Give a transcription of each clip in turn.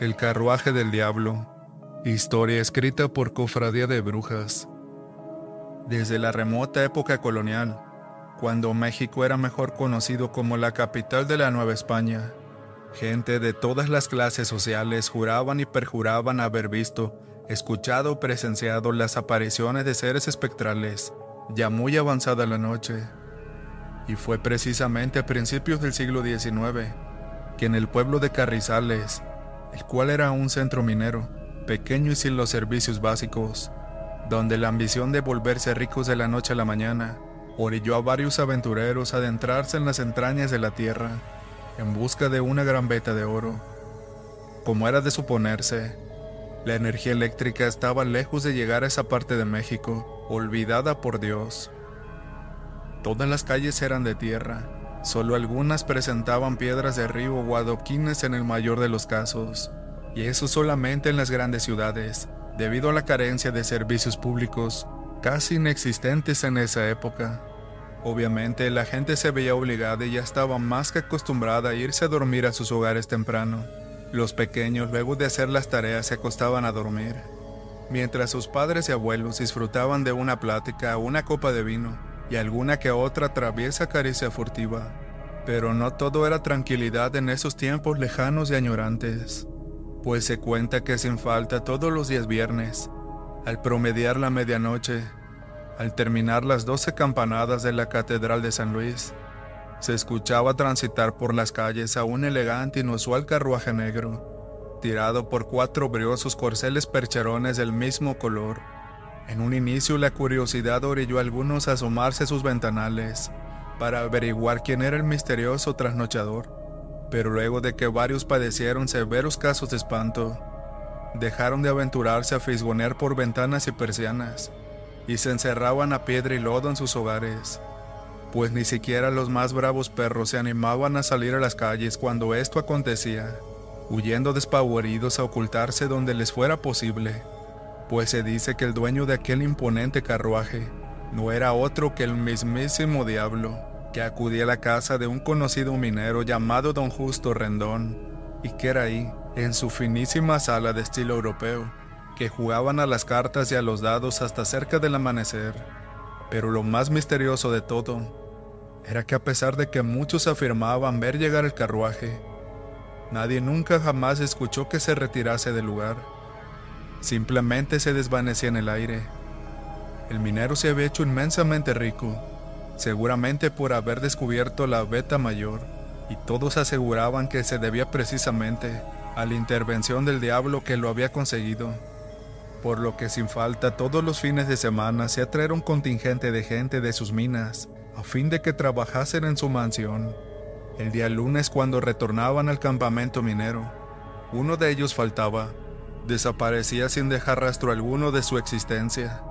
El carruaje del diablo. Historia escrita por Cofradía de Brujas. Desde la remota época colonial, cuando México era mejor conocido como la capital de la Nueva España, gente de todas las clases sociales juraban y perjuraban haber visto, escuchado o presenciado las apariciones de seres espectrales, ya muy avanzada la noche. Y fue precisamente a principios del siglo XIX que en el pueblo de Carrizales, el cual era un centro minero, pequeño y sin los servicios básicos, donde la ambición de volverse ricos de la noche a la mañana orilló a varios aventureros a adentrarse en las entrañas de la tierra en busca de una gran veta de oro. Como era de suponerse, la energía eléctrica estaba lejos de llegar a esa parte de México, olvidada por Dios. Todas las calles eran de tierra, Solo algunas presentaban piedras de río o adoquines en el mayor de los casos, y eso solamente en las grandes ciudades, debido a la carencia de servicios públicos casi inexistentes en esa época. Obviamente la gente se veía obligada y ya estaba más que acostumbrada a irse a dormir a sus hogares temprano. Los pequeños luego de hacer las tareas se acostaban a dormir, mientras sus padres y abuelos disfrutaban de una plática o una copa de vino y alguna que otra traviesa caricia furtiva. Pero no todo era tranquilidad en esos tiempos lejanos y añorantes, pues se cuenta que sin falta todos los días viernes, al promediar la medianoche, al terminar las doce campanadas de la Catedral de San Luis, se escuchaba transitar por las calles a un elegante y inusual carruaje negro, tirado por cuatro briosos corceles percherones del mismo color en un inicio la curiosidad orilló a algunos a asomarse a sus ventanales para averiguar quién era el misterioso trasnochador, pero luego de que varios padecieron severos casos de espanto, dejaron de aventurarse a fisgonear por ventanas y persianas y se encerraban a piedra y lodo en sus hogares, pues ni siquiera los más bravos perros se animaban a salir a las calles cuando esto acontecía, huyendo despavoridos a ocultarse donde les fuera posible pues se dice que el dueño de aquel imponente carruaje no era otro que el mismísimo diablo, que acudía a la casa de un conocido minero llamado don Justo Rendón, y que era ahí, en su finísima sala de estilo europeo, que jugaban a las cartas y a los dados hasta cerca del amanecer. Pero lo más misterioso de todo era que a pesar de que muchos afirmaban ver llegar el carruaje, nadie nunca jamás escuchó que se retirase del lugar simplemente se desvanecía en el aire. El minero se había hecho inmensamente rico, seguramente por haber descubierto la beta mayor, y todos aseguraban que se debía precisamente a la intervención del diablo que lo había conseguido, por lo que sin falta todos los fines de semana se atraer un contingente de gente de sus minas, a fin de que trabajasen en su mansión. El día lunes cuando retornaban al campamento minero, uno de ellos faltaba, desaparecía sin dejar rastro alguno de su existencia.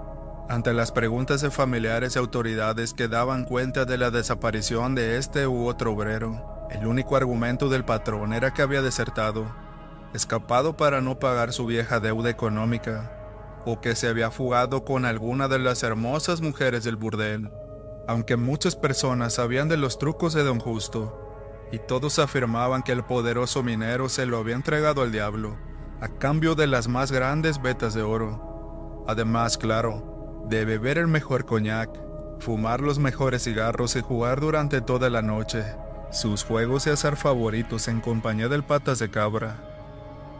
Ante las preguntas de familiares y autoridades que daban cuenta de la desaparición de este u otro obrero, el único argumento del patrón era que había desertado, escapado para no pagar su vieja deuda económica, o que se había fugado con alguna de las hermosas mujeres del burdel. Aunque muchas personas sabían de los trucos de don Justo, y todos afirmaban que el poderoso minero se lo había entregado al diablo, a cambio de las más grandes vetas de oro. Además, claro, de beber el mejor coñac, fumar los mejores cigarros y jugar durante toda la noche, sus juegos y azar favoritos en compañía del patas de cabra.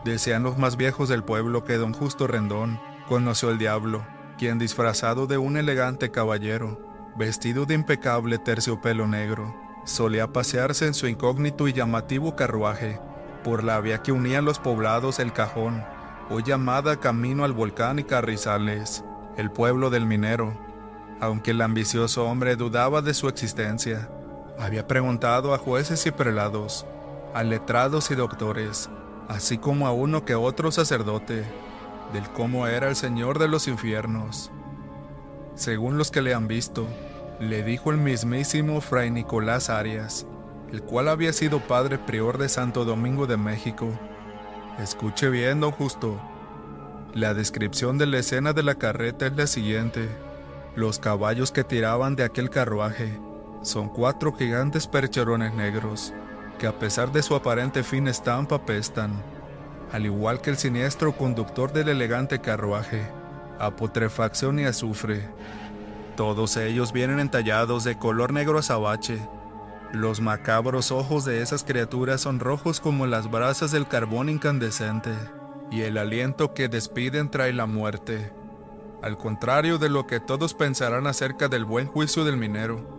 Decían los más viejos del pueblo que don Justo Rendón conoció al diablo, quien disfrazado de un elegante caballero, vestido de impecable terciopelo negro, solía pasearse en su incógnito y llamativo carruaje por la vía que unía los poblados El Cajón, hoy llamada Camino al Volcán y Carrizales, el pueblo del minero. Aunque el ambicioso hombre dudaba de su existencia, había preguntado a jueces y prelados, a letrados y doctores, así como a uno que otro sacerdote, del cómo era el Señor de los infiernos. Según los que le han visto, le dijo el mismísimo Fray Nicolás Arias, el cual había sido padre prior de Santo Domingo de México. Escuche bien, don Justo. La descripción de la escena de la carreta es la siguiente. Los caballos que tiraban de aquel carruaje son cuatro gigantes percherones negros, que a pesar de su aparente fina estampa pestan. al igual que el siniestro conductor del elegante carruaje, a putrefacción y azufre. Todos ellos vienen entallados de color negro azabache. Los macabros ojos de esas criaturas son rojos como las brasas del carbón incandescente, y el aliento que despiden trae la muerte. Al contrario de lo que todos pensarán acerca del buen juicio del minero,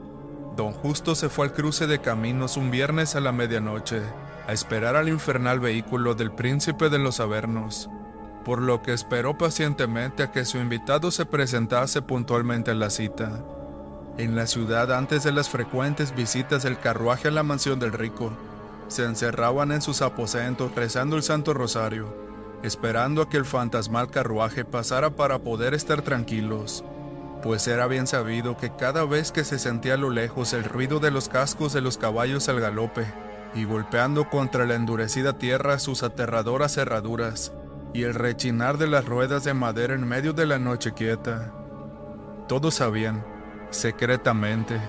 Don Justo se fue al cruce de caminos un viernes a la medianoche, a esperar al infernal vehículo del príncipe de los Avernos, por lo que esperó pacientemente a que su invitado se presentase puntualmente a la cita. En la ciudad, antes de las frecuentes visitas del carruaje a la mansión del rico, se encerraban en sus aposentos rezando el Santo Rosario, esperando a que el fantasmal carruaje pasara para poder estar tranquilos pues era bien sabido que cada vez que se sentía a lo lejos el ruido de los cascos de los caballos al galope, y golpeando contra la endurecida tierra sus aterradoras cerraduras, y el rechinar de las ruedas de madera en medio de la noche quieta, todos sabían, secretamente,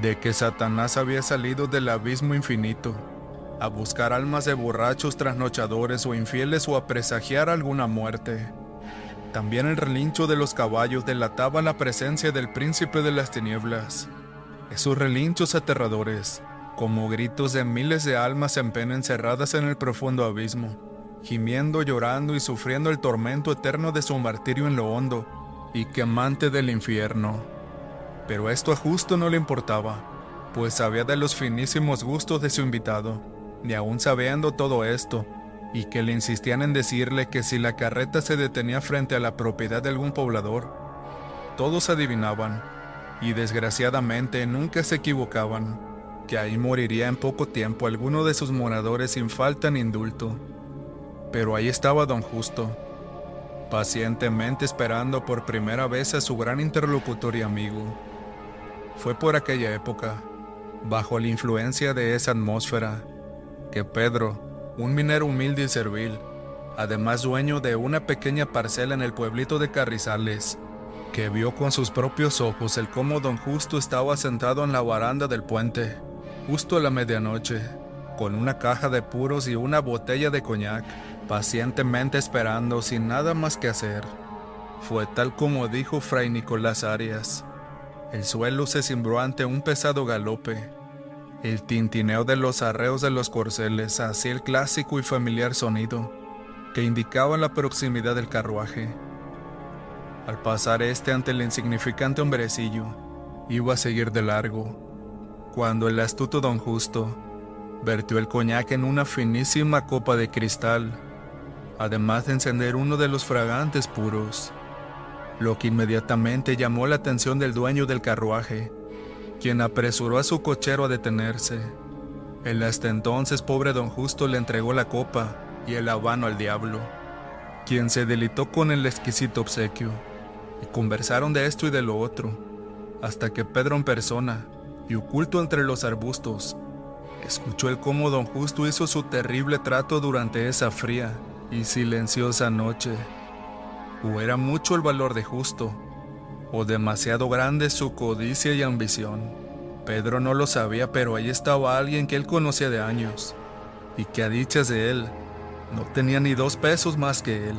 de que Satanás había salido del abismo infinito, a buscar almas de borrachos trasnochadores o infieles o a presagiar alguna muerte también el relincho de los caballos delataba la presencia del príncipe de las tinieblas. Esos relinchos aterradores, como gritos de miles de almas en pena encerradas en el profundo abismo, gimiendo, llorando y sufriendo el tormento eterno de su martirio en lo hondo y quemante del infierno. Pero esto a Justo no le importaba, pues sabía de los finísimos gustos de su invitado, y aún sabiendo todo esto, y que le insistían en decirle que si la carreta se detenía frente a la propiedad de algún poblador, todos adivinaban, y desgraciadamente nunca se equivocaban, que ahí moriría en poco tiempo alguno de sus moradores sin falta ni indulto. Pero ahí estaba don Justo, pacientemente esperando por primera vez a su gran interlocutor y amigo. Fue por aquella época, bajo la influencia de esa atmósfera, que Pedro, un minero humilde y servil, además dueño de una pequeña parcela en el pueblito de Carrizales, que vio con sus propios ojos el cómo don Justo estaba sentado en la baranda del puente, justo a la medianoche, con una caja de puros y una botella de coñac, pacientemente esperando sin nada más que hacer. Fue tal como dijo Fray Nicolás Arias. El suelo se cimbró ante un pesado galope, el tintineo de los arreos de los corceles hacía el clásico y familiar sonido que indicaba la proximidad del carruaje. Al pasar este ante el insignificante hombrecillo, iba a seguir de largo, cuando el astuto don Justo vertió el coñac en una finísima copa de cristal, además de encender uno de los fragantes puros, lo que inmediatamente llamó la atención del dueño del carruaje, quien apresuró a su cochero a detenerse. El hasta entonces pobre don Justo le entregó la copa y el habano al diablo, quien se delitó con el exquisito obsequio, y conversaron de esto y de lo otro, hasta que Pedro en persona, y oculto entre los arbustos, escuchó el cómo don Justo hizo su terrible trato durante esa fría y silenciosa noche. O era mucho el valor de Justo, o demasiado grande su codicia y ambición. Pedro no lo sabía, pero ahí estaba alguien que él conocía de años, y que a dichas de él, no tenía ni dos pesos más que él,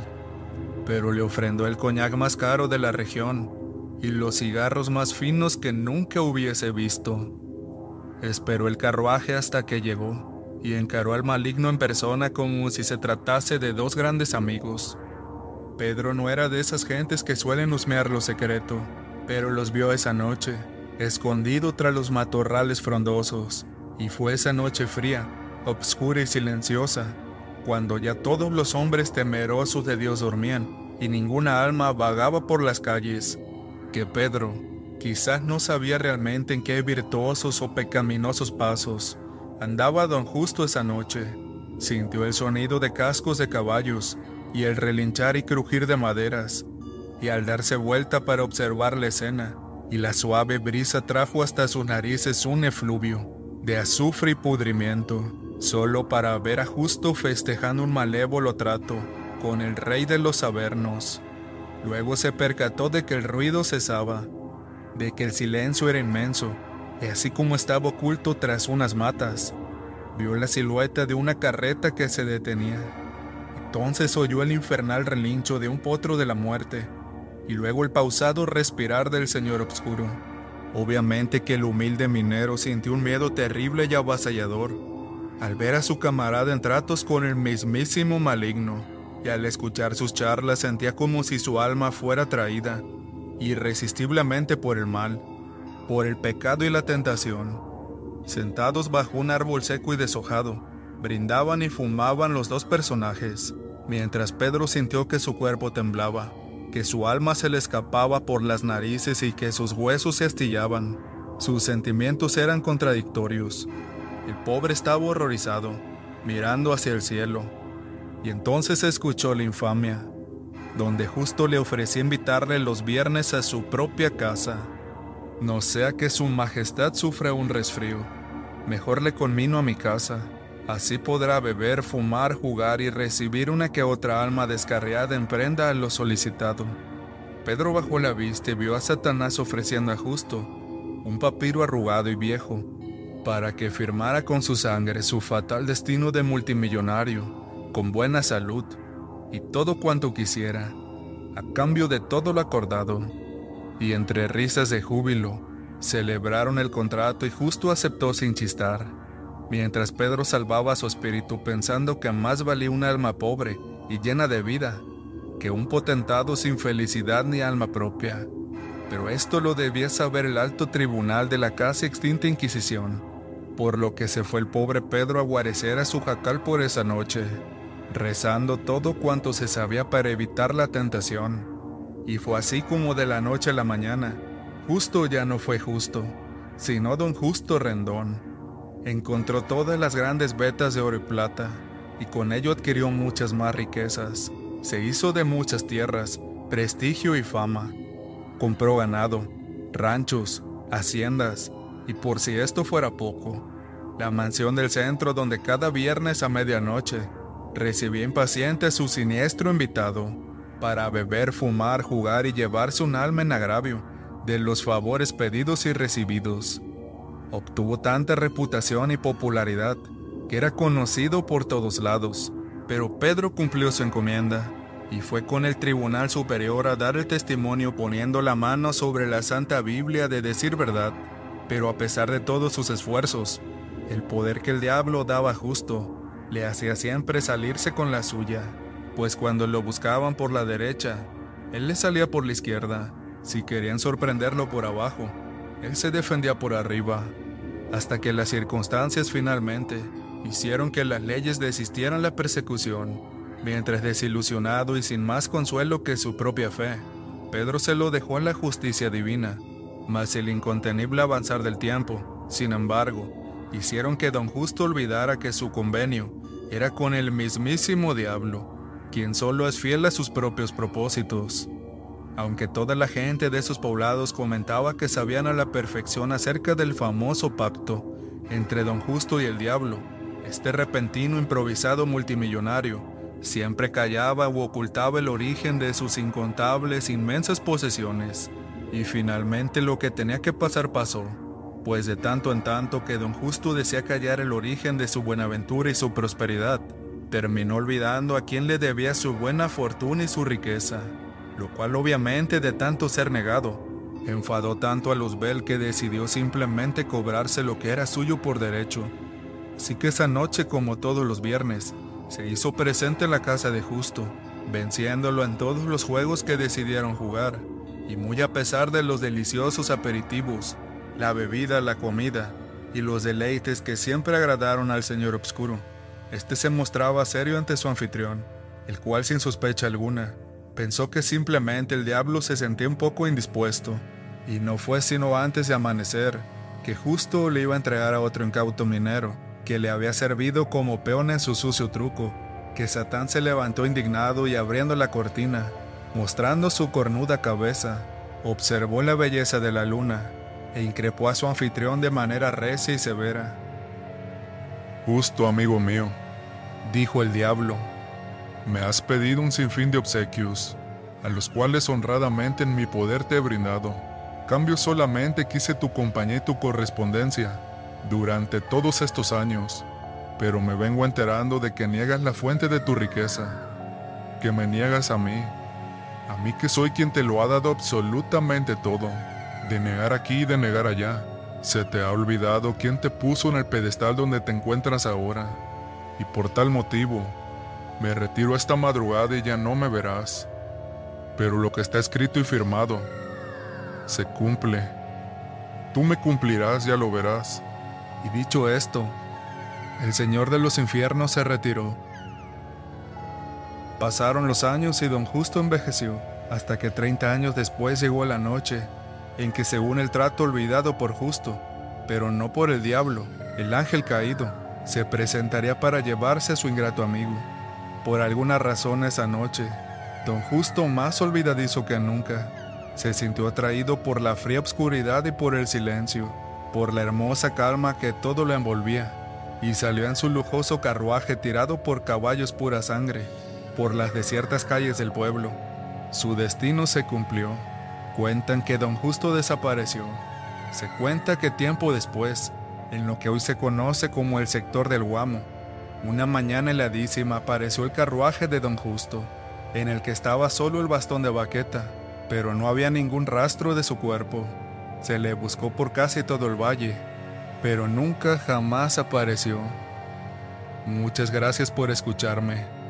pero le ofrendó el coñac más caro de la región y los cigarros más finos que nunca hubiese visto. Esperó el carruaje hasta que llegó y encaró al maligno en persona como si se tratase de dos grandes amigos. Pedro no era de esas gentes que suelen husmear lo secreto, pero los vio esa noche, escondido tras los matorrales frondosos, y fue esa noche fría, obscura y silenciosa, cuando ya todos los hombres temerosos de Dios dormían, y ninguna alma vagaba por las calles, que Pedro quizás no sabía realmente en qué virtuosos o pecaminosos pasos andaba don Justo esa noche. Sintió el sonido de cascos de caballos y el relinchar y crujir de maderas, y al darse vuelta para observar la escena, y la suave brisa trajo hasta sus narices un efluvio de azufre y pudrimiento, solo para ver a Justo festejando un malévolo trato con el rey de los Avernos. Luego se percató de que el ruido cesaba, de que el silencio era inmenso, y así como estaba oculto tras unas matas, vio la silueta de una carreta que se detenía Entonces oyó el infernal relincho de un potro de la muerte, y luego el pausado respirar del señor obscuro. Obviamente que el humilde minero sintió un miedo terrible y avasallador al ver a su camarada en tratos con el mismísimo maligno, y al escuchar sus charlas sentía como si su alma fuera traída irresistiblemente por el mal, por el pecado y la tentación. Sentados bajo un árbol seco y deshojado, brindaban y fumaban los dos personajes, mientras Pedro sintió que su cuerpo temblaba que su alma se le escapaba por las narices y que sus huesos se astillaban. Sus sentimientos eran contradictorios. El pobre estaba horrorizado, mirando hacia el cielo, y entonces escuchó la infamia, donde justo le ofrecía invitarle los viernes a su propia casa. No sea que su majestad sufra un resfrío, mejor le conmino a mi casa. Así podrá beber, fumar, jugar y recibir una que otra alma descarriada en prenda a lo solicitado. Pedro bajó la vista y vio a Satanás ofreciendo a Justo un papiro arrugado y viejo, para que firmara con su sangre su fatal destino de multimillonario, con buena salud y todo cuanto quisiera, a cambio de todo lo acordado. Y entre risas de júbilo, celebraron el contrato y Justo aceptó sin chistar mientras Pedro salvaba su espíritu pensando que más valía un alma pobre y llena de vida que un potentado sin felicidad ni alma propia. Pero esto lo debía saber el alto tribunal de la casi extinta Inquisición, por lo que se fue el pobre Pedro a guarecer a su jacal por esa noche, rezando todo cuanto se sabía para evitar la tentación. Y fue así como de la noche a la mañana, justo ya no fue justo, sino don Justo Rendón Encontró todas las grandes vetas de oro y plata, y con ello adquirió muchas más riquezas. Se hizo de muchas tierras, prestigio y fama. Compró ganado, ranchos, haciendas, y por si esto fuera poco, la mansión del centro donde cada viernes a medianoche recibía impaciente su siniestro invitado para beber, fumar, jugar y llevarse un alma en agravio de los favores pedidos y recibidos. Obtuvo tanta reputación y popularidad que era conocido por todos lados, pero Pedro cumplió su encomienda y fue con el Tribunal Superior a dar el testimonio poniendo la mano sobre la Santa Biblia de decir verdad, pero a pesar de todos sus esfuerzos, el poder que el diablo daba justo le hacía siempre salirse con la suya, pues cuando lo buscaban por la derecha, él le salía por la izquierda, si querían sorprenderlo por abajo, él se defendía por arriba hasta que las circunstancias finalmente hicieron que las leyes desistieran la persecución, mientras desilusionado y sin más consuelo que su propia fe, Pedro se lo dejó en la justicia divina, mas el incontenible avanzar del tiempo, sin embargo, hicieron que don Justo olvidara que su convenio era con el mismísimo diablo, quien solo es fiel a sus propios propósitos. Aunque toda la gente de esos poblados comentaba que sabían a la perfección acerca del famoso pacto entre don Justo y el diablo, este repentino improvisado multimillonario siempre callaba u ocultaba el origen de sus incontables inmensas posesiones. Y finalmente lo que tenía que pasar pasó, pues de tanto en tanto que don Justo decía callar el origen de su buenaventura y su prosperidad, terminó olvidando a quien le debía su buena fortuna y su riqueza lo cual obviamente de tanto ser negado, enfadó tanto a Luzbel que decidió simplemente cobrarse lo que era suyo por derecho. Así que esa noche, como todos los viernes, se hizo presente en la casa de Justo, venciéndolo en todos los juegos que decidieron jugar, y muy a pesar de los deliciosos aperitivos, la bebida, la comida y los deleites que siempre agradaron al señor obscuro, este se mostraba serio ante su anfitrión, el cual sin sospecha alguna Pensó que simplemente el diablo se sentía un poco indispuesto, y no fue sino antes de amanecer que justo le iba a entregar a otro incauto minero, que le había servido como peón en su sucio truco, que Satán se levantó indignado y abriendo la cortina, mostrando su cornuda cabeza, observó la belleza de la luna e increpó a su anfitrión de manera recia y severa. Justo amigo mío, dijo el diablo, me has pedido un sinfín de obsequios, a los cuales honradamente en mi poder te he brindado. Cambio solamente quise tu compañía y tu correspondencia durante todos estos años, pero me vengo enterando de que niegas la fuente de tu riqueza. que me niegas a mí, a mí que soy quien te lo ha dado absolutamente todo, de negar aquí y de negar allá. Se te ha olvidado quién te puso en el pedestal donde te encuentras ahora, y por tal motivo, me retiro esta madrugada y ya no me verás. Pero lo que está escrito y firmado, se cumple. Tú me cumplirás, ya lo verás. Y dicho esto, el Señor de los infiernos se retiró. Pasaron los años y don Justo envejeció, hasta que 30 años después llegó la noche, en que según el trato olvidado por Justo, pero no por el diablo, el ángel caído, se presentaría para llevarse a su ingrato amigo. Por alguna razón esa noche, don Justo, más olvidadizo que nunca, se sintió atraído por la fría oscuridad y por el silencio, por la hermosa calma que todo lo envolvía, y salió en su lujoso carruaje tirado por caballos pura sangre, por las desiertas calles del pueblo. Su destino se cumplió. Cuentan que don Justo desapareció. Se cuenta que tiempo después, en lo que hoy se conoce como el sector del Guamo, una mañana heladísima apareció el carruaje de don Justo, en el que estaba solo el bastón de baqueta, pero no había ningún rastro de su cuerpo. Se le buscó por casi todo el valle, pero nunca jamás apareció. Muchas gracias por escucharme.